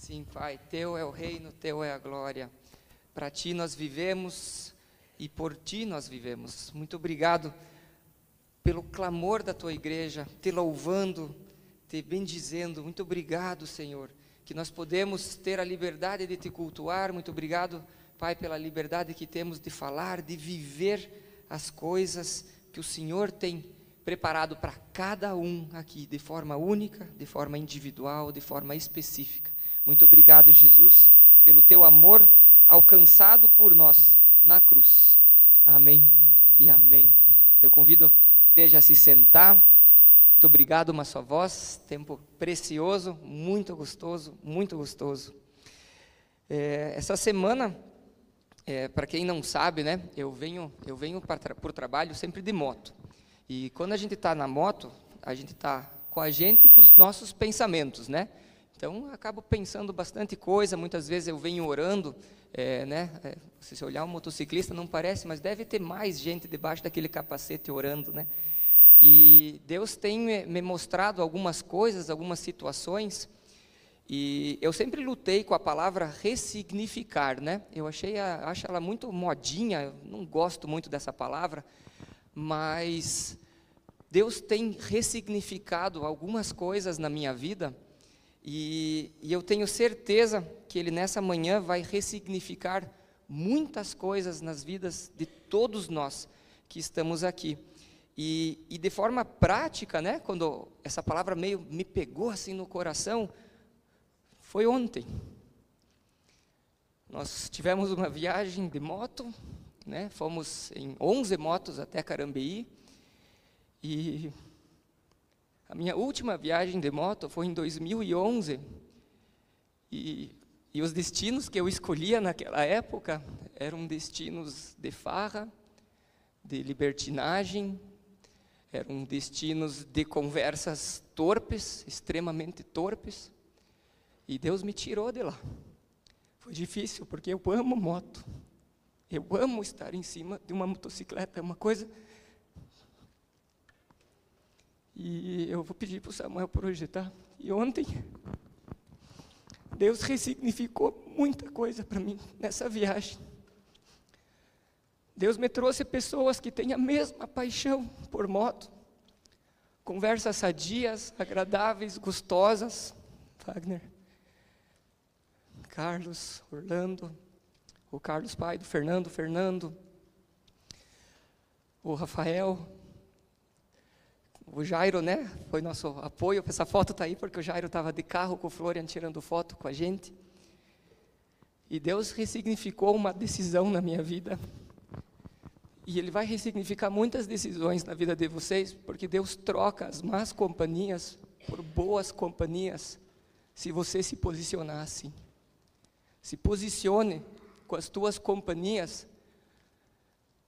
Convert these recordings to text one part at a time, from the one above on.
Sim, Pai, teu é o reino, teu é a glória. Para ti nós vivemos e por ti nós vivemos. Muito obrigado pelo clamor da tua igreja, te louvando, te bendizendo. Muito obrigado, Senhor, que nós podemos ter a liberdade de te cultuar. Muito obrigado, Pai, pela liberdade que temos de falar, de viver as coisas que o Senhor tem preparado para cada um aqui, de forma única, de forma individual, de forma específica. Muito obrigado, Jesus, pelo teu amor alcançado por nós na cruz. Amém e amém. Eu convido a igreja a se sentar. Muito obrigado, uma só voz. Tempo precioso, muito gostoso, muito gostoso. É, essa semana, é, para quem não sabe, né, eu venho, eu venho para o trabalho sempre de moto. E quando a gente está na moto, a gente está com a gente e com os nossos pensamentos, né? Então, acabo pensando bastante coisa, muitas vezes eu venho orando, é, né? É, se você olhar um motociclista, não parece, mas deve ter mais gente debaixo daquele capacete orando, né? E Deus tem me mostrado algumas coisas, algumas situações, e eu sempre lutei com a palavra ressignificar, né? Eu achei, a, acho ela muito modinha, não gosto muito dessa palavra, mas Deus tem ressignificado algumas coisas na minha vida, e, e, eu tenho certeza que Ele nessa manhã vai ressignificar muitas coisas nas vidas de todos nós que estamos aqui. E, e, de forma prática, né, quando essa palavra meio me pegou assim no coração, foi ontem. Nós tivemos uma viagem de moto, né, fomos em 11 motos até Carambeí, e a minha última viagem de moto foi em 2011 e, e os destinos que eu escolhia naquela época eram destinos de farra, de libertinagem, eram destinos de conversas torpes, extremamente torpes, e Deus me tirou de lá. Foi difícil, porque eu amo moto, eu amo estar em cima de uma motocicleta, é uma coisa e eu vou pedir para o Samuel projetar. E ontem, Deus ressignificou muita coisa para mim nessa viagem. Deus me trouxe pessoas que têm a mesma paixão por moto. Conversas sadias, agradáveis, gostosas. Wagner. Carlos, Orlando, o Carlos pai do Fernando, Fernando, o Rafael, o Jairo, né, foi nosso apoio. Essa foto está aí porque o Jairo estava de carro com o Florian tirando foto com a gente. E Deus ressignificou uma decisão na minha vida. E Ele vai ressignificar muitas decisões na vida de vocês, porque Deus troca as más companhias por boas companhias, se você se posicionar assim. Se posicione com as tuas companhias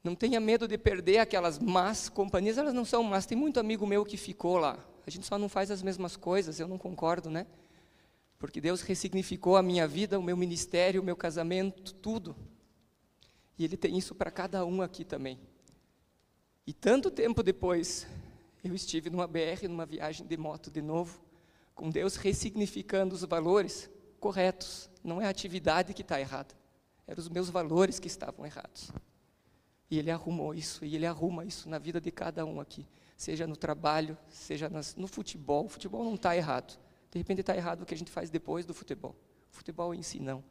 não tenha medo de perder aquelas más companhias, elas não são más. Tem muito amigo meu que ficou lá. A gente só não faz as mesmas coisas, eu não concordo, né? Porque Deus ressignificou a minha vida, o meu ministério, o meu casamento, tudo. E Ele tem isso para cada um aqui também. E tanto tempo depois, eu estive numa BR, numa viagem de moto de novo, com Deus ressignificando os valores corretos. Não é a atividade que está errada, eram os meus valores que estavam errados. E Ele arrumou isso, e Ele arruma isso na vida de cada um aqui, seja no trabalho, seja nas, no futebol. O futebol não está errado. De repente está errado o que a gente faz depois do futebol. O futebol em si não.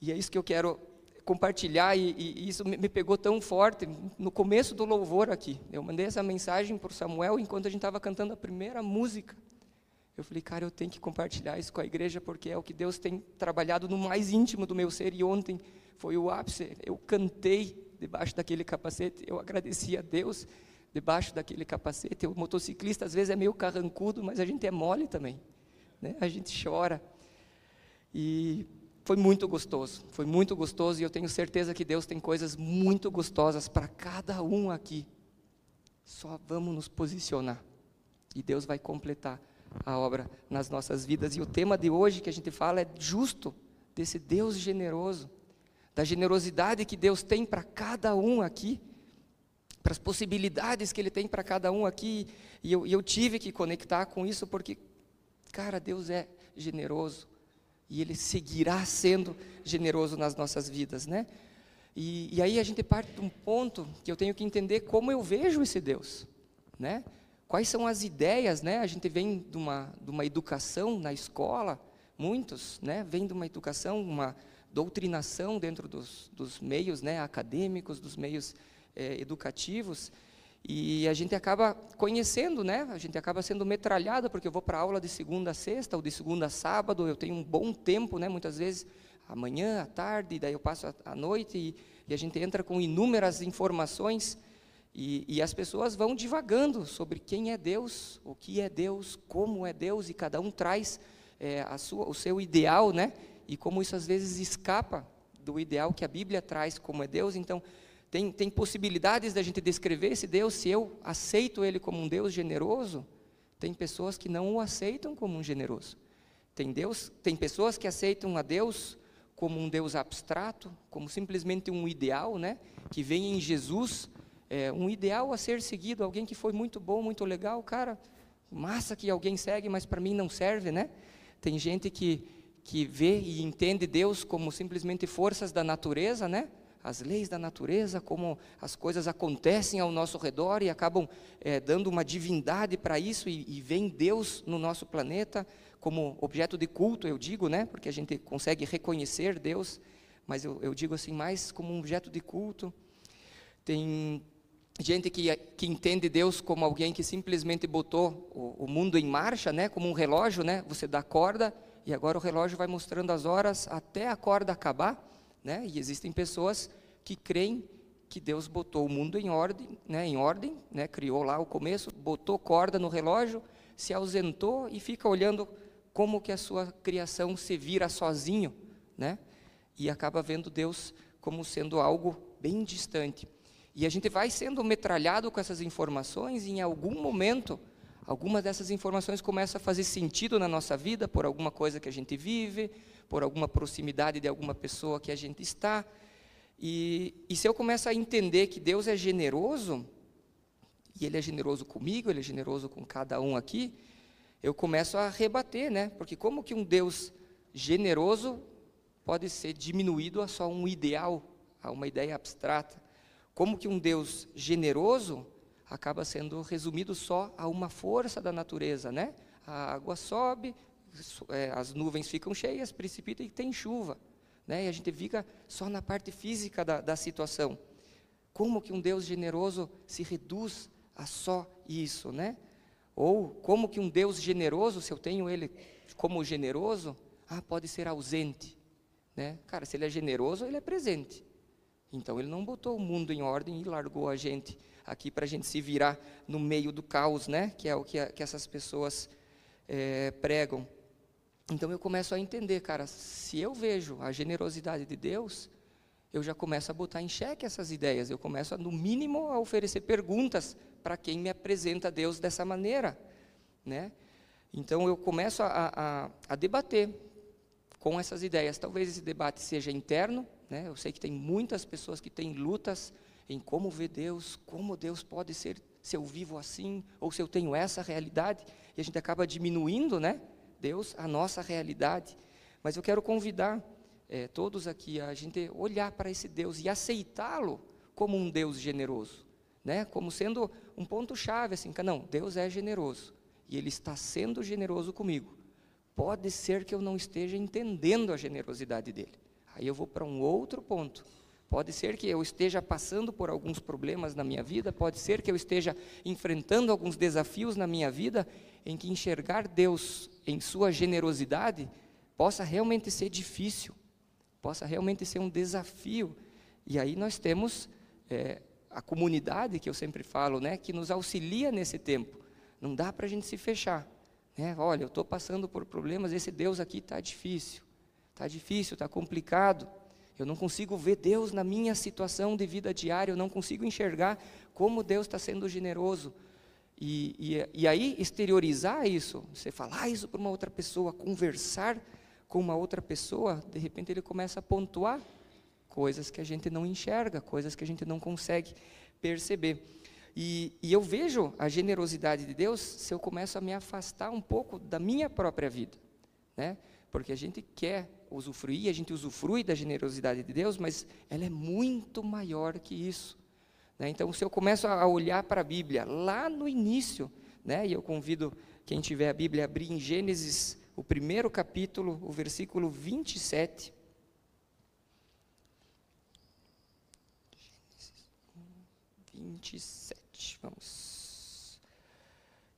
E é isso que eu quero compartilhar, e, e isso me, pegou tão forte no começo do louvor aqui. Eu mandei essa mensagem para o Samuel enquanto a gente estava cantando a primeira música. Eu falei, cara, eu tenho que compartilhar isso com a igreja porque é o que Deus tem trabalhado no mais íntimo do meu ser. E ontem foi o ápice. Eu cantei debaixo daquele capacete, eu agradeci a Deus debaixo daquele capacete. O motociclista às vezes é meio carrancudo, mas a gente é mole também, né? A gente chora. E foi muito gostoso, foi muito gostoso e eu tenho certeza que Deus tem coisas muito gostosas para cada um aqui. Só vamos nos posicionar e Deus vai completar a obra nas nossas vidas. E o tema de hoje que a gente fala é justo, desse Deus generoso da generosidade que Deus tem para cada um aqui, para as possibilidades que Ele tem para cada um aqui, e eu, e eu tive que conectar com isso porque, cara, Deus é generoso, E Ele seguirá sendo generoso nas nossas vidas, né? E, e aí a gente parte de um ponto que eu tenho que entender como eu vejo esse Deus, né? Quais são as ideias, né? A gente vem de uma, de uma educação na escola, muitos, né? Vem de uma educação, uma doutrinação dentro dos, dos meios, né? Acadêmicos, dos meios é, educativos, e a gente acaba conhecendo, né? A gente acaba sendo metralhado, porque eu vou para aula de segunda a sexta, ou de segunda a sábado, eu tenho um bom tempo, né? Muitas vezes, amanhã, à tarde, daí eu passo a, a noite, e, e, a gente entra com inúmeras informações, e, e, as pessoas vão divagando sobre quem é Deus, o que é Deus, como é Deus, e cada um traz é, a sua, o seu ideal, né? E como isso às vezes escapa do ideal que a Bíblia traz como é Deus, então tem, tem possibilidades da gente descrever esse Deus, se eu aceito ele como um Deus generoso, tem pessoas que não o aceitam como um generoso. Tem, Deus, tem pessoas que aceitam a Deus como um Deus abstrato, como simplesmente um ideal, né? que vem em Jesus, é, um ideal a ser seguido, alguém que foi muito bom, muito legal, cara, massa que alguém segue, mas para mim não serve, né? Tem gente que, que vê e entende Deus como simplesmente forças da natureza, né? as leis da natureza, como as coisas acontecem ao nosso redor e acabam é, dando uma divindade para isso e, e vem Deus no nosso planeta como objeto de culto, eu digo, né? Porque a gente consegue reconhecer Deus, mas eu, eu digo assim mais como um objeto de culto. Tem gente que, que entende Deus como alguém que simplesmente botou o, o mundo em marcha, né? Como um relógio, né? Você dá corda e agora o relógio vai mostrando as horas até a corda acabar. Né? E existem pessoas que creem que Deus botou o mundo em ordem, né? em ordem, né? criou lá o começo, botou corda no relógio, se ausentou e fica olhando como que a sua criação se vira sozinho, né? E acaba vendo Deus como sendo algo bem distante. E a gente vai sendo metralhado com essas informações e em algum momento alguma dessas informações começa a fazer sentido na nossa vida por alguma coisa que a gente vive, por alguma proximidade de alguma pessoa que a gente está. E, e se eu começo a entender que Deus é generoso, e Ele é generoso comigo, Ele é generoso com cada um aqui, eu começo a rebater, né? Porque como que um Deus generoso pode ser diminuído a só um ideal, a uma ideia abstrata? Como que um Deus generoso acaba sendo resumido só a uma força da natureza, né? A água sobe, é, as nuvens ficam cheias, precipita e tem chuva. Né? E a gente fica só na parte física da, da situação. Como que um Deus generoso se reduz a só isso, né? Ou como que um Deus generoso, se eu tenho ele como generoso, ah, pode ser ausente, né? Cara, se ele é generoso, ele é presente. Então ele não botou o mundo em ordem e largou a gente aqui para a gente se virar no meio do caos, né? Que é o que, a, que essas pessoas é, pregam. Então eu começo a entender, cara, se eu vejo a generosidade de Deus, eu já começo a botar em xeque essas ideias, eu começo, a, no mínimo, a oferecer perguntas para quem me apresenta Deus dessa maneira, né? Então eu começo a, a, a, debater com essas ideias. Talvez esse debate seja interno, né? Eu sei que tem muitas pessoas que têm lutas em como ver Deus, como Deus pode ser, se eu vivo assim, ou se eu tenho essa realidade, e a gente acaba diminuindo, né? Deus, a nossa realidade. Mas eu quero convidar é, todos aqui a gente olhar para esse Deus e aceitá-lo como um Deus generoso, né? Como sendo um ponto chave assim, não, Deus é generoso e Ele está sendo generoso comigo. Pode ser que eu não esteja entendendo a generosidade dele. Aí eu vou para um outro ponto. Pode ser que eu esteja passando por alguns problemas na minha vida, pode ser que eu esteja enfrentando alguns desafios na minha vida em que enxergar Deus em sua generosidade possa realmente ser difícil, possa realmente ser um desafio. E aí nós temos é, a comunidade que eu sempre falo, né, que nos auxilia nesse tempo. Não dá para a gente se fechar. Né? Olha, eu estou passando por problemas, esse Deus aqui está difícil, está difícil, está complicado. Eu não consigo ver Deus na minha situação de vida diária, eu não consigo enxergar como Deus está sendo generoso. E, e, e aí, exteriorizar isso, você falar isso para uma outra pessoa, conversar com uma outra pessoa, de repente ele começa a pontuar coisas que a gente não enxerga, coisas que a gente não consegue perceber. E, e, eu vejo a generosidade de Deus se eu começo a me afastar um pouco da minha própria vida. Né? porque a gente quer usufruir, a gente usufrui da generosidade de Deus, mas ela é muito maior que isso. Né? Então, se eu começo a olhar para a Bíblia lá no início, né? e eu convido quem tiver a Bíblia a abrir em Gênesis, o primeiro capítulo, o versículo 27. Gênesis 27, vamos.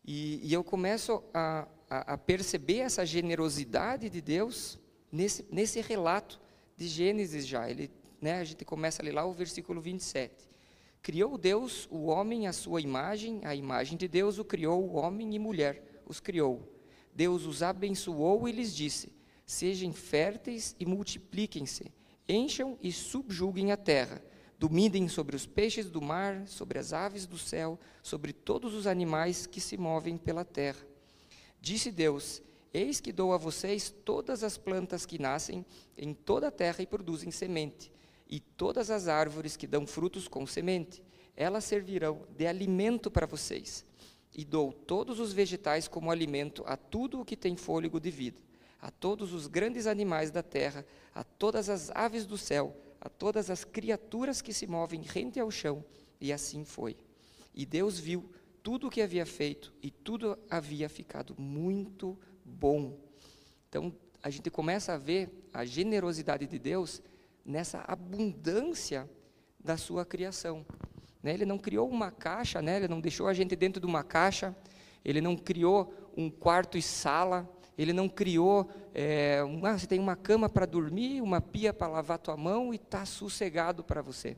E, e eu começo a, a, a perceber essa generosidade de Deus nesse, nesse relato de Gênesis já. Ele, né, a gente começa a ler lá o versículo 27. Criou Deus o homem à sua imagem, a imagem de Deus o criou, homem e mulher os criou. Deus os abençoou e lhes disse: Sejam férteis e multipliquem-se, encham e subjuguem a terra, dominem sobre os peixes do mar, sobre as aves do céu, sobre todos os animais que se movem pela terra. Disse Deus: Eis que dou a vocês todas as plantas que nascem em toda a terra e produzem semente, e todas as árvores que dão frutos com semente. Elas servirão de alimento para vocês. E dou todos os vegetais como alimento a tudo o que tem fôlego de vida, a todos os grandes animais da terra, a todas as aves do céu, a todas as criaturas que se movem rente ao chão. E assim foi. E Deus viu tudo o que havia feito, e tudo havia ficado muito bom. Então, a gente começa a ver a generosidade de Deus nessa abundância da sua criação. Né? Ele não criou uma caixa, né? ele não deixou a gente dentro de uma caixa, ele não criou um quarto e sala, ele não criou, é, uma, você tem uma cama para dormir, uma pia para lavar tua mão e está sossegado para você.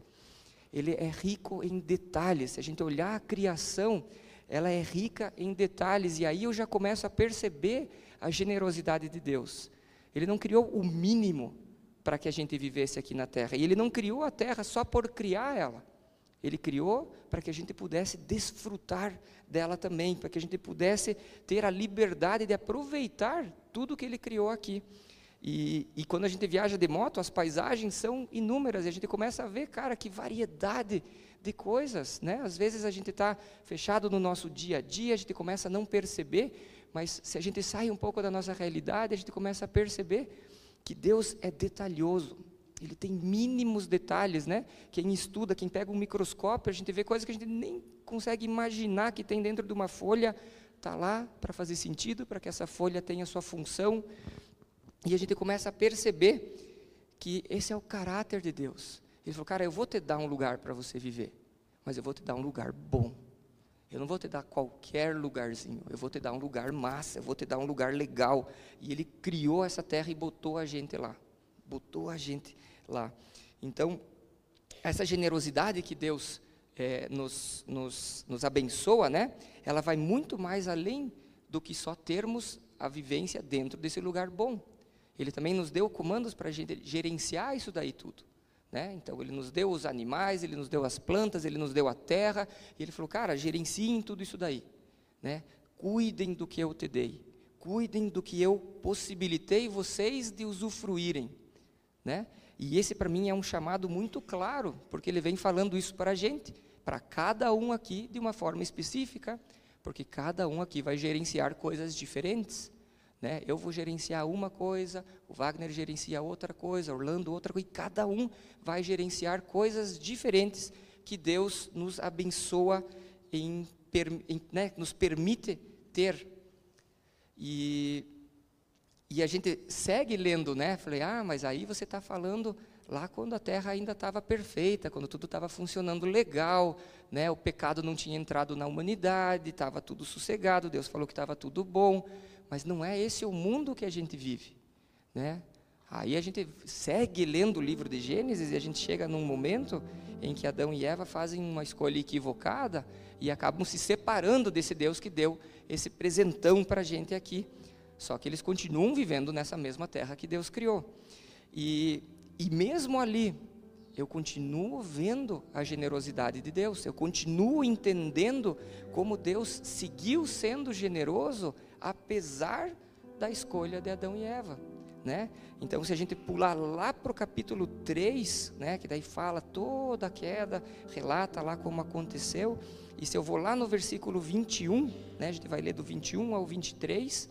Ele é rico em detalhes. Se a gente olhar a criação, ela é rica em detalhes, e aí eu já começo a perceber a generosidade de Deus. Ele não criou o mínimo para que a gente vivesse aqui na terra, e ele não criou a terra só por criar ela. Ele criou para que a gente pudesse desfrutar dela também, para que a gente pudesse ter a liberdade de aproveitar tudo que ele criou aqui. E, e, quando a gente viaja de moto, as paisagens são inúmeras, e a gente começa a ver, cara, que variedade de coisas, né? Às vezes a gente está fechado no nosso dia a dia, a gente começa a não perceber, mas se a gente sai um pouco da nossa realidade, a gente começa a perceber que Deus é detalhoso. Ele tem mínimos detalhes, né? Quem estuda, quem pega um microscópio, a gente vê coisas que a gente nem consegue imaginar que tem dentro de uma folha, está lá para fazer sentido, para que essa folha tenha sua função. E a gente começa a perceber que esse é o caráter de Deus. Ele falou, cara, eu vou te dar um lugar para você viver, mas eu vou te dar um lugar bom. Eu não vou te dar qualquer lugarzinho, eu vou te dar um lugar massa, eu vou te dar um lugar legal. E ele criou essa terra e botou a gente lá. Botou a gente lá. Então, essa generosidade que Deus é, nos, nos, nos abençoa, né? Ela vai muito mais além do que só termos a vivência dentro desse lugar bom. Ele também nos deu comandos para gerenciar isso daí tudo. Né? Então, ele nos deu os animais, ele nos deu as plantas, ele nos deu a terra, e ele falou, cara, gerenciem tudo isso daí. Né? Cuidem do que eu te dei, cuidem do que eu possibilitei vocês de usufruírem. Né? E esse, para mim, é um chamado muito claro, porque ele vem falando isso para a gente, para cada um aqui de uma forma específica, porque cada um aqui vai gerenciar coisas diferentes. Né? Eu vou gerenciar uma coisa, o Wagner gerencia outra coisa, Orlando outra coisa, e cada um vai gerenciar coisas diferentes que Deus nos abençoa, em, em né, nos permite ter. E, e a gente segue lendo, né? Falei, ah, mas aí você está falando lá quando a terra ainda estava perfeita, quando tudo estava funcionando legal, né? o pecado não tinha entrado na humanidade, estava tudo sossegado, Deus falou que estava tudo bom mas não é esse o mundo que a gente vive, né? Aí a gente segue lendo o livro de Gênesis e a gente chega num momento em que Adão e Eva fazem uma escolha equivocada e acabam se separando desse Deus que deu esse presentão para a gente aqui. Só que eles continuam vivendo nessa mesma terra que Deus criou. E, e mesmo ali, eu continuo vendo a generosidade de Deus, eu continuo entendendo como Deus seguiu sendo generoso apesar da escolha de Adão e Eva. Né? Então, se a gente pular lá para o capítulo 3, né, que daí fala toda a queda, relata lá como aconteceu, e se eu vou lá no versículo 21, né, a gente vai ler do 21 ao 23,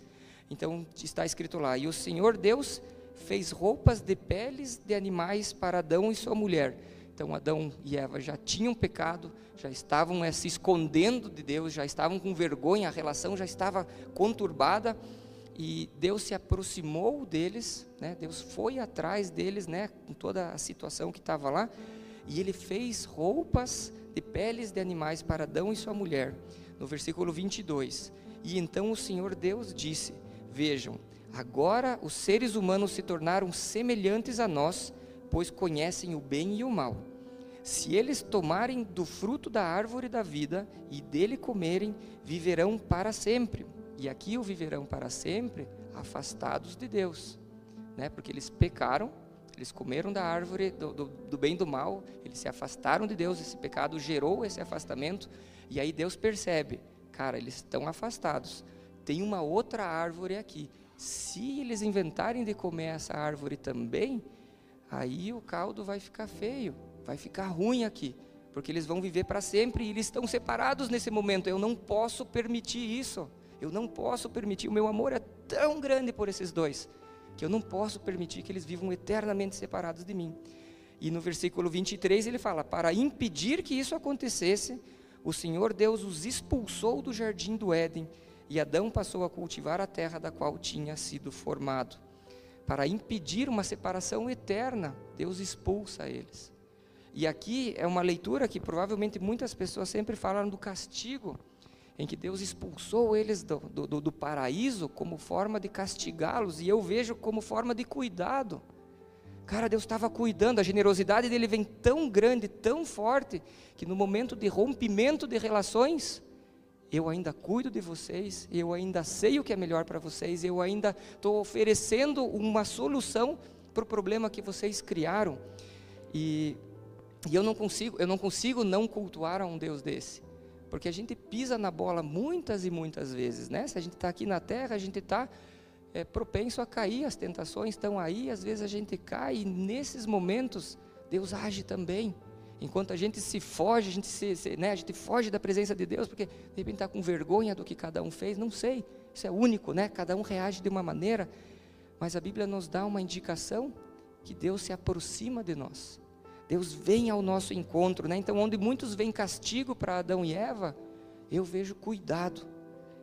Então está escrito lá: E o Senhor Deus fez roupas de peles de animais para Adão e sua mulher. Então Adão e Eva já tinham pecado, já estavam é, se escondendo de Deus, já estavam com vergonha, a relação já estava conturbada e Deus se aproximou deles, né? Deus foi atrás deles, né? Com toda a situação que estava lá e ele fez roupas de peles de animais para Adão e sua mulher. No versículo 22. E então o Senhor Deus disse: Vejam, agora os seres humanos se tornaram semelhantes a nós, pois conhecem o bem e o mal. Se eles tomarem do fruto da árvore da vida e dele comerem, viverão para sempre. E aqui o viverão para sempre, afastados de Deus, né? Porque eles pecaram, eles comeram da árvore do, do, do bem e do mal, eles se afastaram de Deus, esse pecado gerou esse afastamento, e aí Deus percebe, cara, eles estão afastados. Tem uma outra árvore aqui. Se eles inventarem de comer essa árvore também, aí o caldo vai ficar feio, vai ficar ruim aqui, porque eles vão viver para sempre e eles estão separados nesse momento. Eu não posso permitir isso. Eu não posso permitir. O meu amor é tão grande por esses dois que eu não posso permitir que eles vivam eternamente separados de mim. E no versículo 23 ele fala: Para impedir que isso acontecesse, o Senhor Deus os expulsou do jardim do Éden e Adão passou a cultivar a terra da qual tinha sido formado. Para impedir uma separação eterna, Deus expulsa eles. E aqui é uma leitura que provavelmente muitas pessoas sempre falam do castigo em que Deus expulsou eles do, do, do paraíso como forma de castigá-los, e eu vejo como forma de cuidado. Cara, Deus estava cuidando, a generosidade dele vem tão grande, tão forte, que no momento de rompimento de relações, eu ainda cuido de vocês, eu ainda sei o que é melhor para vocês, eu ainda estou oferecendo uma solução para o problema que vocês criaram. E, e eu não consigo, eu não consigo não cultuar a um Deus desse. Porque a gente pisa na bola muitas e muitas vezes, né? Se a gente está aqui na terra, a gente está é, propenso a cair, as tentações estão aí, às vezes a gente cai, e nesses momentos Deus age também. Enquanto a gente se foge, a gente, se, se, né, a gente foge da presença de Deus, porque de repente está com vergonha do que cada um fez, não sei, isso é único, né? Cada um reage de uma maneira, mas a Bíblia nos dá uma indicação que Deus se aproxima de nós. Deus vem ao nosso encontro, né? Então, onde muitos veem castigo para Adão e Eva, eu vejo cuidado.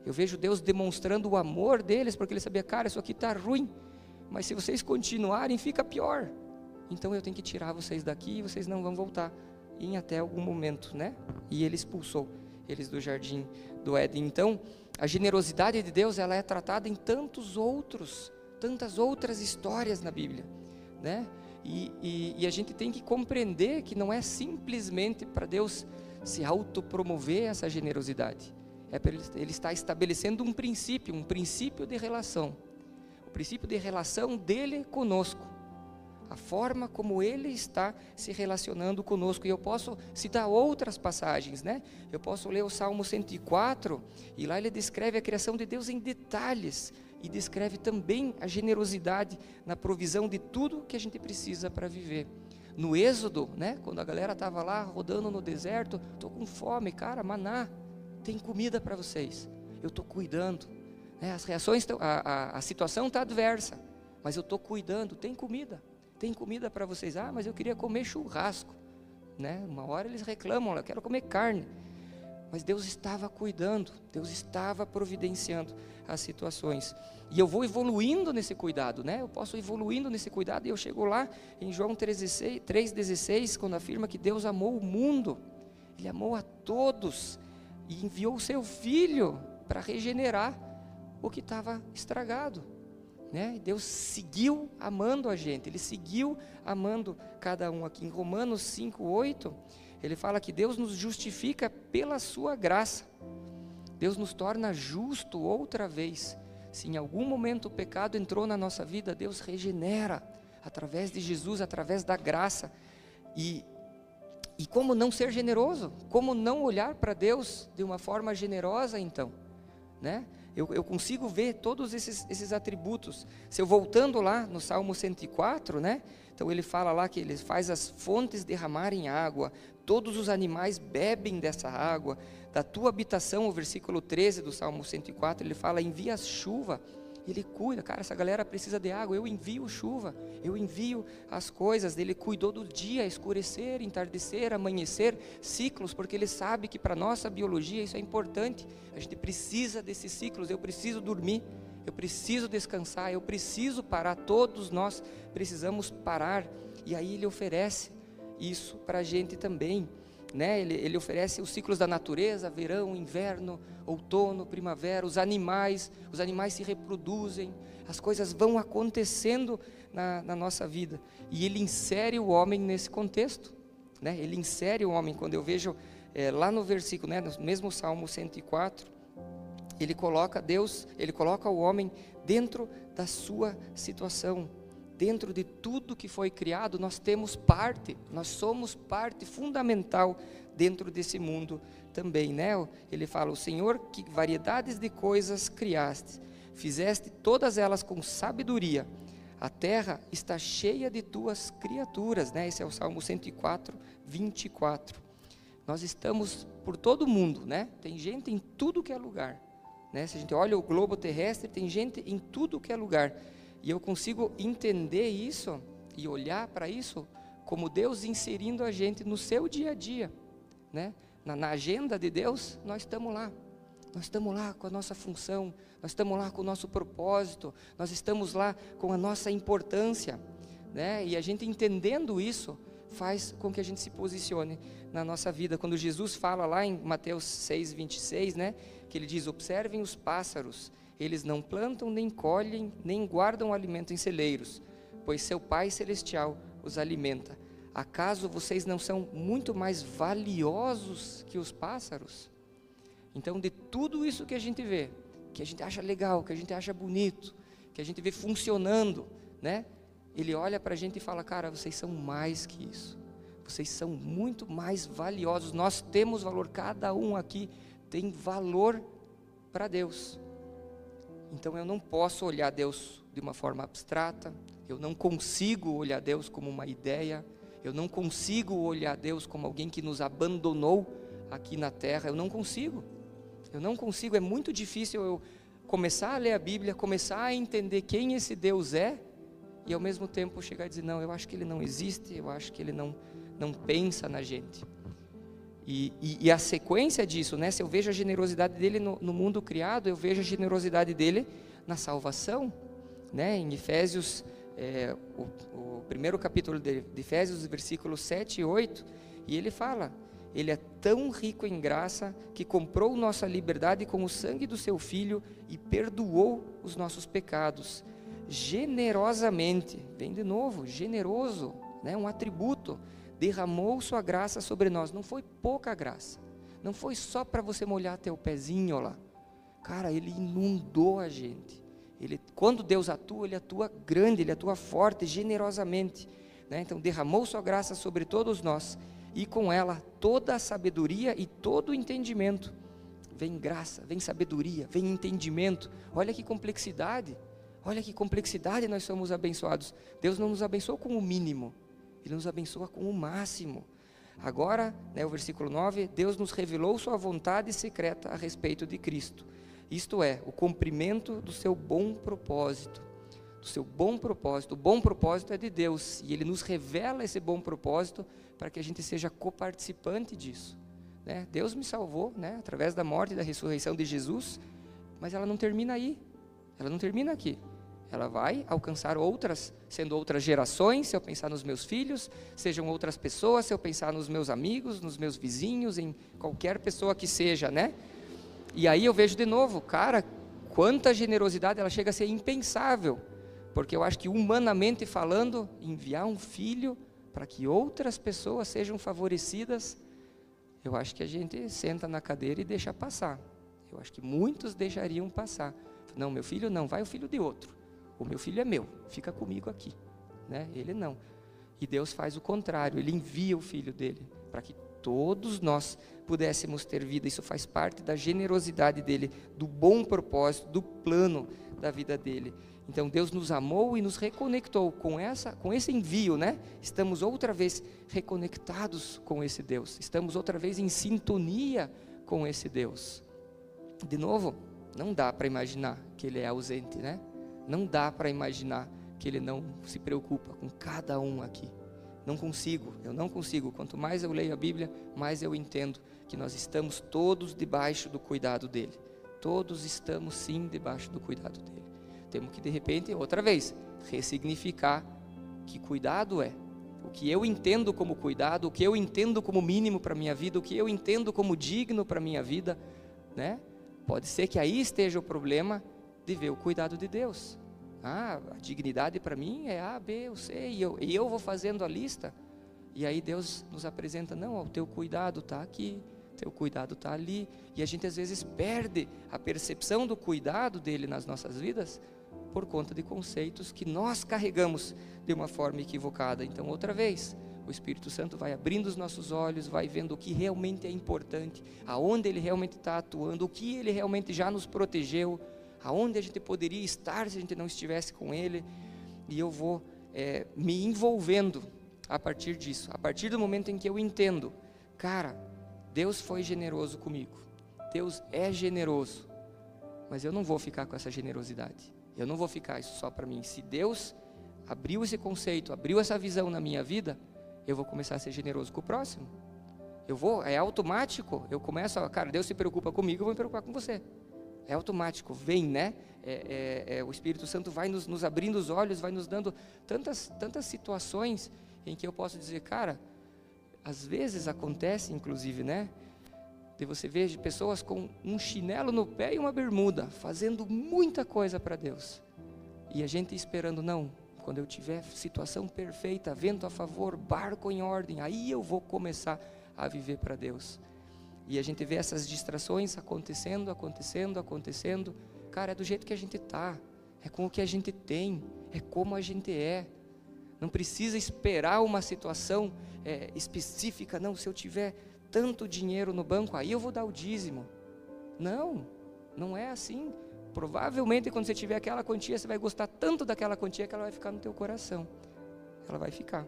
Eu vejo Deus demonstrando o amor deles, porque ele sabia, cara, isso aqui está ruim, mas se vocês continuarem, fica pior. Então eu tenho que tirar vocês daqui e vocês não vão voltar em até algum momento, né? E ele expulsou eles do jardim do Éden. Então, a generosidade de Deus, ela é tratada em tantos outros, tantas outras histórias na Bíblia, né? E, e, e a gente tem que compreender que não é simplesmente para Deus se autopromover essa generosidade. É ele, ele está estabelecendo um princípio, um princípio de relação. O princípio de relação dele conosco. A forma como ele está se relacionando conosco. E eu posso citar outras passagens, né? Eu posso ler o Salmo 104, e lá ele descreve a criação de Deus em detalhes e descreve também a generosidade na provisão de tudo que a gente precisa para viver. No Êxodo, né, quando a galera estava lá rodando no deserto, estou com fome, cara, maná, tem comida para vocês, eu estou cuidando. Né, as reações, a, a, a situação está adversa, mas eu estou cuidando, tem comida, tem comida para vocês. Ah, mas eu queria comer churrasco. Né? Uma hora eles reclamam, eu quero comer carne. Mas Deus estava cuidando, Deus estava providenciando as situações. E eu vou evoluindo nesse cuidado, né? Eu posso evoluindo nesse cuidado e eu chego lá em João 3,16, quando afirma que Deus amou o mundo, Ele amou a todos e enviou o seu Filho para regenerar o que estava estragado. Né? Deus seguiu amando a gente, Ele seguiu amando cada um aqui. Em Romanos 5,8, ele fala que Deus nos justifica pela Sua graça. Deus nos torna justo outra vez. Se em algum momento o pecado entrou na nossa vida, Deus regenera através de Jesus, através da graça. E, e como não ser generoso? Como não olhar para Deus de uma forma generosa, então? Né? Eu, eu, consigo ver todos esses, esses atributos. Se eu voltando lá no Salmo 104, né? Então ele fala lá que ele faz as fontes derramarem água, todos os animais bebem dessa água. Da tua habitação, o versículo 13 do Salmo 104, ele fala: envia chuva Ele cuida, cara, essa galera precisa de água, eu envio chuva, eu envio as coisas. Ele cuidou do dia, escurecer, entardecer, amanhecer, ciclos, porque ele sabe que para nossa biologia isso é importante. A gente precisa desses ciclos, eu preciso dormir, eu preciso descansar, eu preciso parar, todos nós precisamos parar. E aí ele oferece isso para a gente também. Né? Ele, ele oferece os ciclos da natureza, verão, inverno, outono, primavera, os animais, os animais se reproduzem, as coisas vão acontecendo na, na nossa vida. E ele insere o homem nesse contexto. Né? Ele insere o homem, quando eu vejo é, lá no versículo, né, no mesmo Salmo 104, ele coloca Deus, ele coloca o homem dentro da sua situação dentro de tudo que foi criado, nós temos parte, nós somos parte fundamental dentro desse mundo também, né? Ele fala: "O Senhor, que variedades de coisas criaste, fizeste todas elas com sabedoria. A terra está cheia de tuas criaturas", né? Esse é o Salmo 104, 24. Nós estamos por todo mundo, né? Tem gente em tudo que é lugar, né? Se a gente olha o globo terrestre, tem gente em tudo que é lugar. E eu consigo entender isso e olhar para isso como Deus inserindo a gente no seu dia a dia, né? Na, na, agenda de Deus, nós estamos lá. Nós estamos lá com a nossa função, nós estamos lá com o nosso propósito, nós estamos lá com a nossa importância, né? E a gente entendendo isso faz com que a gente se posicione na nossa vida. Quando Jesus fala lá em Mateus 6:26, né, que ele diz: "Observem os pássaros, eles não plantam, nem colhem, nem guardam alimento em celeiros, pois seu Pai Celestial os alimenta. Acaso vocês não são muito mais valiosos que os pássaros? Então, de tudo isso que a gente vê, que a gente acha legal, que a gente acha bonito, que a gente vê funcionando, né? Ele olha para a gente e fala: Cara, vocês são mais que isso. Vocês são muito mais valiosos. Nós temos valor, cada um aqui tem valor para Deus. Então eu não posso olhar Deus de uma forma abstrata, eu não consigo olhar Deus como uma ideia, eu não consigo olhar Deus como alguém que nos abandonou aqui na terra, eu não consigo. Eu não consigo, é muito difícil eu começar a ler a Bíblia, começar a entender quem esse Deus é e ao mesmo tempo chegar a dizer: não, eu acho que ele não existe, eu acho que ele não, não pensa na gente. E, e, e, a sequência disso, né? Se eu vejo a generosidade dele no, no, mundo criado, eu vejo a generosidade dele na salvação, né? Em Efésios, é, o, o, primeiro capítulo de, de Efésios, versículos 7 e 8, e ele fala: Ele é tão rico em graça que comprou nossa liberdade com o sangue do seu filho e perdoou os nossos pecados generosamente. Vem de novo, generoso, né? Um atributo derramou sua graça sobre nós. Não foi pouca graça. Não foi só para você molhar teu pezinho lá. Cara, ele inundou a gente. Ele, quando Deus atua, ele atua grande, ele atua forte, generosamente. Né? Então, derramou sua graça sobre todos nós. E com ela toda a sabedoria e todo o entendimento. Vem graça, vem sabedoria, vem entendimento. Olha que complexidade. Olha que complexidade nós somos abençoados. Deus não nos abençoou com o mínimo. Ele nos abençoa com o máximo. Agora, né, o versículo 9: Deus nos revelou Sua vontade secreta a respeito de Cristo. Isto é, o cumprimento do seu bom propósito. Do seu bom propósito. O bom propósito é de Deus e Ele nos revela esse bom propósito para que a gente seja coparticipante disso. Né? Deus me salvou né, através da morte e da ressurreição de Jesus, mas ela não termina aí. Ela não termina aqui ela vai alcançar outras, sendo outras gerações, se eu pensar nos meus filhos, sejam outras pessoas, se eu pensar nos meus amigos, nos meus vizinhos, em qualquer pessoa que seja, né? E aí eu vejo de novo, cara, quanta generosidade, ela chega a ser impensável, porque eu acho que humanamente falando, enviar um filho para que outras pessoas sejam favorecidas, eu acho que a gente senta na cadeira e deixa passar. Eu acho que muitos deixariam passar. Não, meu filho não, vai o filho de outro. O meu filho é meu, fica comigo aqui. Né? Ele não. E Deus faz o contrário, Ele envia o filho dele para que todos nós pudéssemos ter vida. Isso faz parte da generosidade dele, do bom propósito, do plano da vida dele. Então Deus nos amou e nos reconectou com essa, com esse envio, né? Estamos outra vez reconectados com esse Deus. Estamos outra vez em sintonia com esse Deus. De novo, não dá para imaginar que ele é ausente, né? Não dá para imaginar que Ele não se preocupa com cada um aqui. Não consigo, eu não consigo. Quanto mais eu leio a Bíblia, mais eu entendo que nós estamos todos debaixo do cuidado dele. Todos estamos sim debaixo do cuidado dele. Temos que, de repente, outra vez, ressignificar que cuidado é. O que eu entendo como cuidado, o que eu entendo como mínimo para minha vida, o que eu entendo como digno para minha vida, né? Pode ser que aí esteja o problema de ver o cuidado de Deus. Ah, a dignidade para mim é A, B, ou C, e eu, e eu vou fazendo a lista. E aí Deus nos apresenta: não, o teu cuidado está aqui, teu cuidado está ali. E a gente às vezes perde a percepção do cuidado dele nas nossas vidas por conta de conceitos que nós carregamos de uma forma equivocada. Então, outra vez, o Espírito Santo vai abrindo os nossos olhos, vai vendo o que realmente é importante, aonde ele realmente está atuando, o que ele realmente já nos protegeu, aonde a gente poderia estar se a gente não estivesse com ele. E eu vou é, me envolvendo a partir disso, a partir do momento em que eu entendo, cara, Deus foi generoso comigo, Deus é generoso, mas eu não vou ficar com essa generosidade. Eu não vou ficar isso só para mim. Se Deus abriu esse conceito, abriu essa visão na minha vida, eu vou começar a ser generoso com o próximo. Eu vou, é automático. Eu começo, a, cara, Deus se preocupa comigo, eu vou me preocupar com você. É automático, vem, né? É, é, é, o Espírito Santo vai nos, nos, abrindo os olhos, vai nos dando tantas, tantas situações em que eu posso dizer, cara, às vezes acontece, inclusive, né? de você ver pessoas com um chinelo no pé e uma bermuda, fazendo muita coisa para Deus. E a gente esperando, não, quando eu tiver situação perfeita, vento a favor, barco em ordem, aí eu vou começar a viver para Deus. E a gente vê essas distrações acontecendo, acontecendo, acontecendo. Cara, é do jeito que a gente tá, é com o que a gente tem, é como a gente é. Não precisa esperar uma situação é, específica, não. Se eu tiver tanto dinheiro no banco, aí eu vou dar o dízimo. Não, não é assim. Provavelmente quando você tiver aquela quantia, você vai gostar tanto daquela quantia que ela vai ficar no teu coração. Ela vai ficar.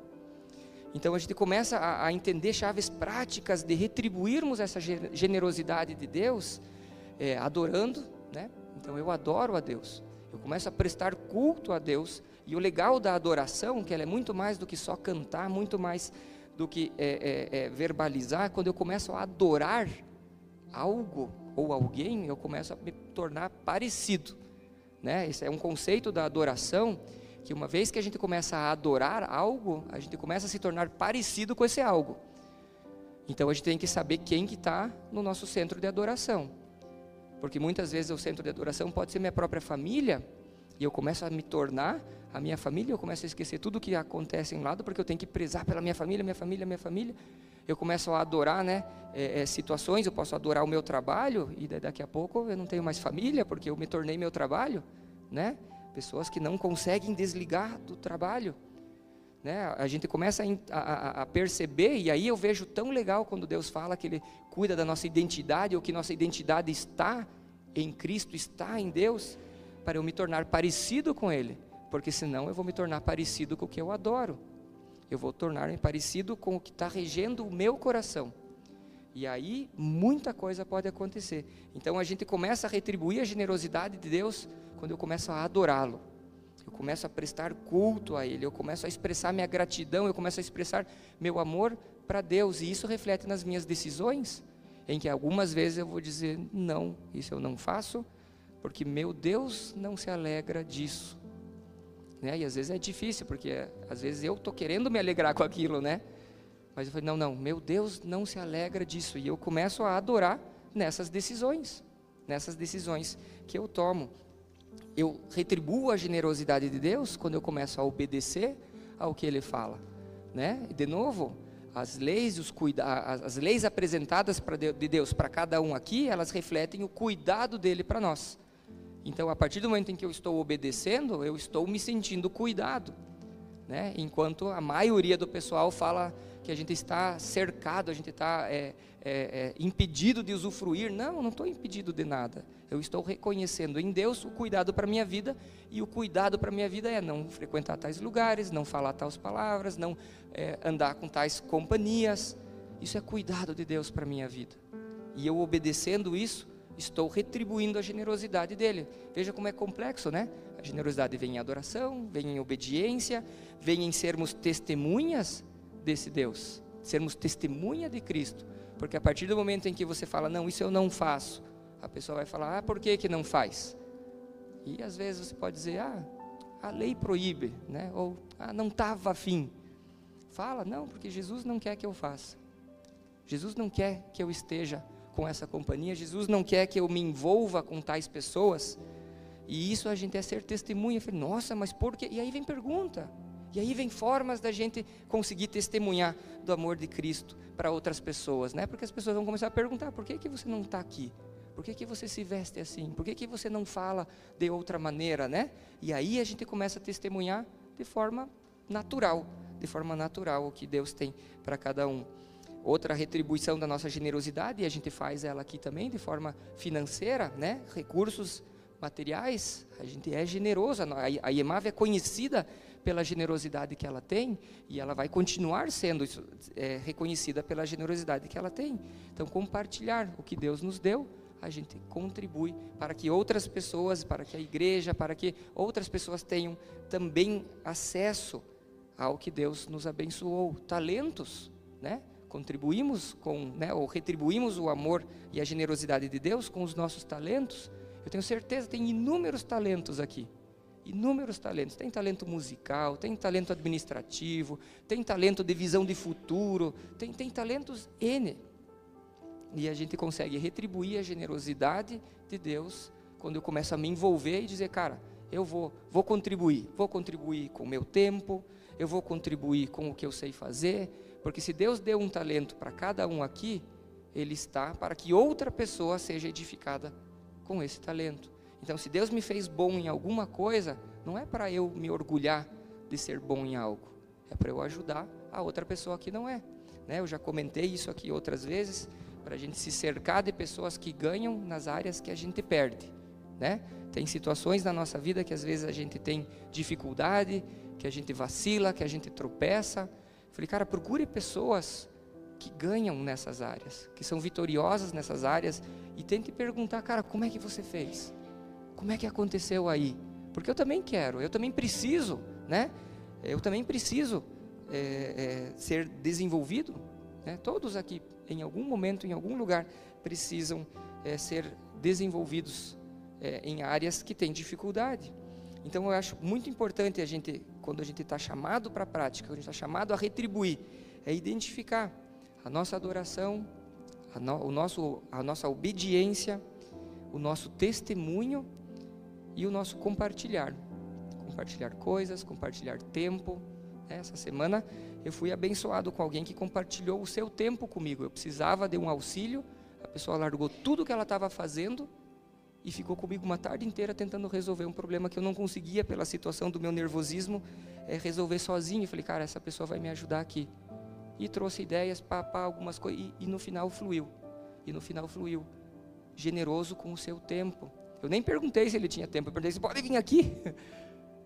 Então a gente começa a, a entender chaves práticas de retribuirmos essa generosidade de Deus, é, adorando, né? Então eu adoro a Deus. Eu começo a prestar culto a Deus. E o legal da adoração, que ela é muito mais do que só cantar, muito mais do que é, é, é, verbalizar, quando eu começo a adorar algo ou alguém, eu começo a me tornar parecido. Né? Esse é um conceito da adoração, que uma vez que a gente começa a adorar algo, a gente começa a se tornar parecido com esse algo. Então a gente tem que saber quem que está no nosso centro de adoração. Porque muitas vezes o centro de adoração pode ser minha própria família, e eu começo a me tornar a minha família, eu começo a esquecer tudo que acontece em lado, porque eu tenho que prezar pela minha família, minha família, minha família. Eu começo a adorar né, é, é, situações, eu posso adorar o meu trabalho, e daqui a pouco eu não tenho mais família, porque eu me tornei meu trabalho. Né? Pessoas que não conseguem desligar do trabalho. Né? A gente começa a, a, a, perceber, e aí eu vejo tão legal quando Deus fala que Ele cuida da nossa identidade, ou que nossa identidade está em Cristo, está em Deus, para eu me tornar parecido com Ele porque senão eu vou me tornar parecido com o que eu adoro. Eu vou tornar-me parecido com o que está regendo o meu coração. E aí muita coisa pode acontecer. Então a gente começa a retribuir a generosidade de Deus quando eu começo a adorá-lo. Eu começo a prestar culto a Ele, eu começo a expressar minha gratidão, eu começo a expressar meu amor para Deus. E isso reflete nas minhas decisões, em que algumas vezes eu vou dizer: não, isso eu não faço, porque meu Deus não se alegra disso. Né? E às vezes é difícil, porque às vezes eu estou querendo me alegrar com aquilo, né? Mas eu falei, não, não, meu Deus não se alegra disso. E eu começo a adorar nessas decisões, nessas decisões que eu tomo. Eu retribuo a generosidade de Deus quando eu começo a obedecer ao que Ele fala, né? E de novo, as leis, os cuida as leis apresentadas de Deus para cada um aqui, elas refletem o cuidado dele para nós. Então, a partir do momento em que eu estou obedecendo, eu estou me sentindo cuidado. Né? Enquanto a maioria do pessoal fala que a gente está cercado, a gente está é, é, é, impedido de usufruir. Não, não estou impedido de nada. Eu estou reconhecendo em Deus o cuidado para a minha vida, e o cuidado para a minha vida é não frequentar tais lugares, não falar tais palavras, não é, andar com tais companhias. Isso é cuidado de Deus para a minha vida. E eu obedecendo isso, estou retribuindo a generosidade dele. Veja como é complexo, né? A generosidade vem em adoração, vem em obediência, vem em sermos testemunhas desse Deus, sermos testemunha de Cristo. Porque a partir do momento em que você fala, não, isso eu não faço, a pessoa vai falar, ah, por que, que não faz? E às vezes você pode dizer, ah, a lei proíbe, né? ou ah, não estava afim. Fala, não, porque Jesus não quer que eu faça. Jesus não quer que eu esteja com essa companhia, Jesus não quer que eu me envolva com tais pessoas. E isso a gente é ser testemunha. Nossa, mas por quê? E aí vem pergunta. E aí vem formas da gente conseguir testemunhar do amor de Cristo para outras pessoas, né? Porque as pessoas vão começar a perguntar: por que, que você não está aqui? Por que, que você se veste assim? Por que, que você não fala de outra maneira, né? E aí a gente começa a testemunhar de forma natural, de forma natural o que Deus tem para cada um. Outra retribuição da nossa generosidade, e a gente faz ela aqui também de forma financeira, né? Recursos materiais, a gente é generoso. A IEMAV é conhecida pela generosidade que ela tem e ela vai continuar sendo é, reconhecida pela generosidade que ela tem. Então, compartilhar o que Deus nos deu a gente contribui para que outras pessoas, para que a igreja, para que outras pessoas tenham também acesso ao que Deus nos abençoou, talentos, né? Contribuímos com, né, ou retribuímos o amor e a generosidade de Deus com os nossos talentos. Eu tenho certeza, tem inúmeros talentos aqui. Inúmeros talentos. Tem talento musical, tem talento administrativo, tem talento de visão de futuro, tem, tem talentos N. E a gente consegue retribuir a generosidade de Deus quando eu começo a me envolver e dizer, cara, eu vou, vou contribuir, vou contribuir com o meu tempo, eu vou contribuir com o que eu sei fazer, porque se Deus deu um talento para cada um aqui, ele está para que outra pessoa seja edificada com esse talento. Então, se Deus me fez bom em alguma coisa, não é para eu me orgulhar de ser bom em algo, é para eu ajudar a outra pessoa que não é. Né? Eu já comentei isso aqui outras vezes para a gente se cercar de pessoas que ganham nas áreas que a gente perde, né? Tem situações na nossa vida que às vezes a gente tem dificuldade, que a gente vacila, que a gente tropeça. Falei, cara, procure pessoas que ganham nessas áreas, que são vitoriosas nessas áreas e tente perguntar, cara, como é que você fez? Como é que aconteceu aí? Porque eu também quero, eu também preciso, né? Eu também preciso é, é, ser desenvolvido, né? Todos aqui em algum momento, em algum lugar, precisam é, ser desenvolvidos é, em áreas que têm dificuldade. Então, eu acho muito importante a gente, quando a gente está chamado para a prática, quando a gente está chamado a retribuir, é identificar a nossa adoração, a, no, o nosso, a nossa obediência, o nosso testemunho e o nosso compartilhar. Compartilhar coisas, compartilhar tempo. Essa semana eu fui abençoado com alguém que compartilhou o seu tempo comigo. Eu precisava de um auxílio, a pessoa largou tudo que ela estava fazendo e ficou comigo uma tarde inteira tentando resolver um problema que eu não conseguia, pela situação do meu nervosismo, é, resolver sozinho. Eu falei, cara, essa pessoa vai me ajudar aqui. E trouxe ideias, pá, pá, algumas coisas, e, e no final fluiu. E no final fluiu. Generoso com o seu tempo. Eu nem perguntei se ele tinha tempo, eu perguntei se pode vir aqui.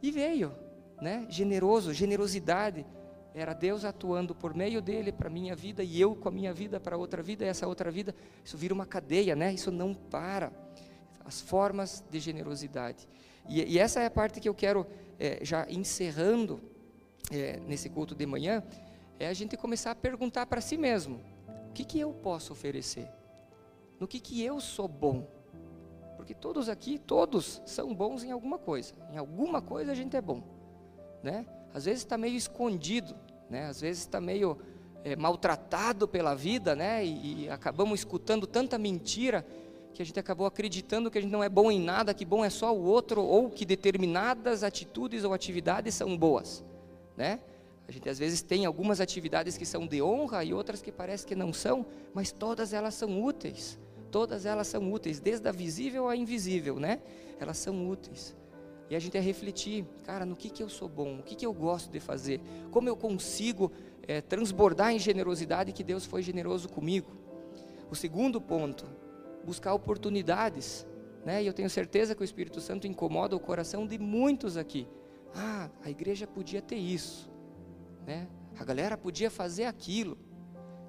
E veio, né? Generoso, generosidade era Deus atuando por meio dele para a minha vida e eu com a minha vida para outra vida, e essa outra vida, isso vira uma cadeia, né? Isso não para. As formas de generosidade. E, e essa é a parte que eu quero, é, já encerrando é, nesse culto de manhã, é a gente começar a perguntar para si mesmo: o que, que eu posso oferecer? No que, que eu sou bom? Porque todos aqui, todos são bons em alguma coisa. Em alguma coisa a gente é bom, né? às vezes está meio escondido, né? às vezes está meio é, maltratado pela vida, né? E, e, acabamos escutando tanta mentira que a gente acabou acreditando que a gente não é bom em nada, que bom é só o outro, ou que determinadas atitudes ou atividades são boas, né? A gente às vezes tem algumas atividades que são de honra e outras que parece que não são, mas todas elas são úteis. Todas elas são úteis, desde a visível à invisível, né? Elas são úteis. E a gente é refletir, cara, no que, que eu sou bom, o que, que eu gosto de fazer, como eu consigo é, transbordar em generosidade que Deus foi generoso comigo. O segundo ponto, buscar oportunidades, né? E eu tenho certeza que o Espírito Santo incomoda o coração de muitos aqui. Ah, a igreja podia ter isso, né? A galera podia fazer aquilo.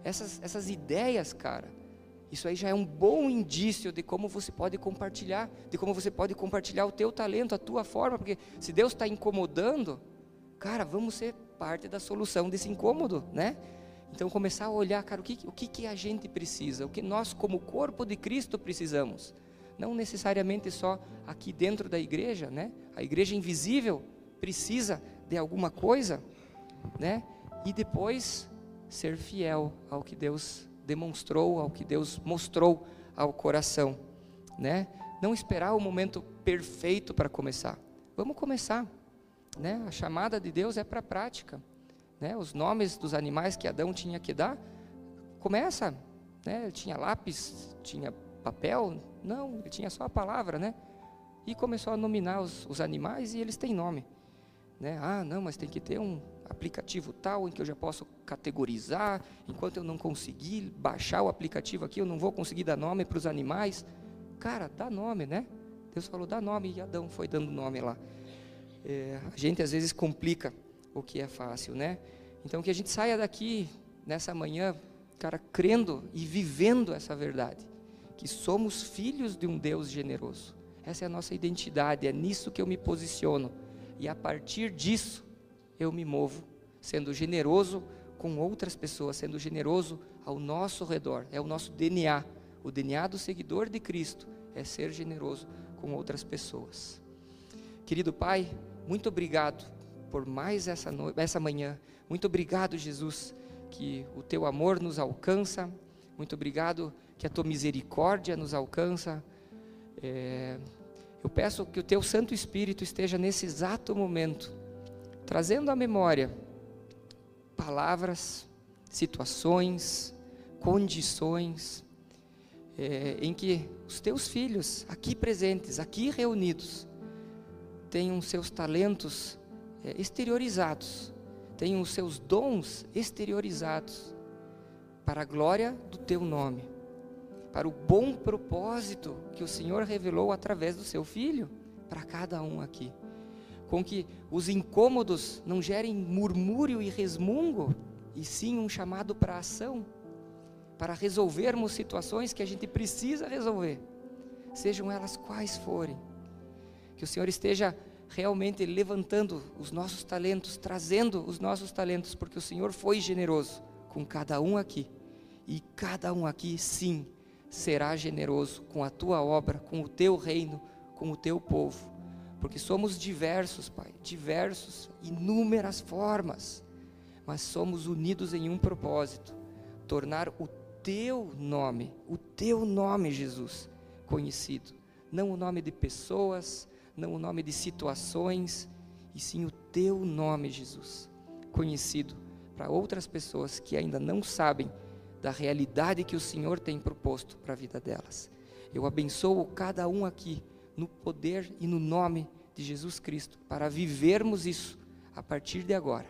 Essas, essas ideias, cara, Isso aí já é um bom indício de como você pode compartilhar, de como você pode compartilhar o teu talento, a tua forma, porque se Deus está incomodando, cara, vamos ser parte da solução desse incômodo, né? Então começar a olhar, cara, o que, o que, que a gente precisa, o que nós como corpo de Cristo precisamos. Não necessariamente só aqui dentro da igreja, né? A igreja invisível precisa de alguma coisa, né? E depois ser fiel ao que Deus demonstrou, ao que Deus mostrou ao coração, né? Não esperar o momento perfeito para começar. Vamos começar, né? A chamada de Deus é para a prática, né? Os nomes dos animais que Adão tinha que dar, começa, né? Ele tinha lápis, tinha papel, não, ele tinha só a palavra, né? E começou a nominar os, os animais e eles têm nome, né? Ah, não, mas tem que ter um aplicativo tal em que eu já posso categorizar. Enquanto eu não conseguir baixar o aplicativo aqui, eu não vou conseguir dar nome para os animais. Cara, dá nome, né? Deus falou, dá nome, e Adão foi dando nome lá. É, a gente às vezes complica o que é fácil, né? Então que a gente saia daqui nessa manhã, cara, crendo e vivendo essa verdade, que somos filhos de um Deus generoso. Essa é a nossa identidade, é nisso que eu me posiciono. E a partir disso, eu me movo, sendo generoso com outras pessoas, sendo generoso ao nosso redor. É o nosso DNA. O DNA do seguidor de Cristo é ser generoso com outras pessoas. Querido Pai, muito obrigado por mais essa, no... essa manhã. Muito obrigado, Jesus, que o teu amor nos alcança. Muito obrigado que a tua misericórdia nos alcança. É... Eu peço que o teu Santo Espírito esteja nesse exato momento trazendo à memória palavras, situações, condições é, em que os teus filhos, aqui presentes, aqui reunidos, tenham seus talentos é, exteriorizados, tenham os seus dons exteriorizados para a glória do teu nome, para o bom propósito que o Senhor revelou através do seu filho para cada um aqui com que os incômodos não gerem murmúrio e resmungo, e sim um chamado para ação, para resolvermos situações que a gente precisa resolver, sejam elas quais forem. Que o Senhor esteja realmente levantando os nossos talentos, trazendo os nossos talentos, porque o Senhor foi generoso com cada um aqui, e cada um aqui, sim, será generoso com a tua obra, com o teu reino, com o teu povo porque somos diversos, Pai, diversos, inúmeras formas, mas somos unidos em um propósito: tornar o teu nome, o teu nome, Jesus, conhecido. Não o nome de pessoas, não o nome de situações, e sim o teu nome, Jesus, conhecido para outras pessoas que ainda não sabem da realidade que o Senhor tem proposto para a vida delas. Eu abençoo cada um aqui no poder e no nome de Jesus Cristo, para vivermos isso a partir de agora.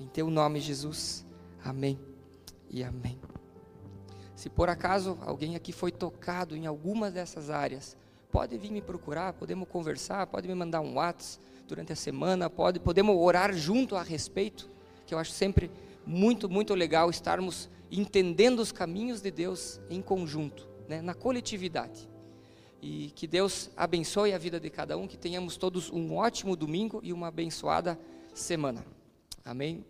Em teu nome, Jesus. Amém e amém. Se por acaso alguém aqui foi tocado em alguma dessas áreas, pode vir me procurar, podemos conversar, pode me mandar um WhatsApp durante a semana, pode, podemos orar junto a respeito, que eu acho sempre muito, muito legal estarmos entendendo os caminhos de Deus em conjunto, né, na coletividade. E que Deus abençoe a vida de cada um, que tenhamos todos um ótimo domingo e uma abençoada semana. Amém.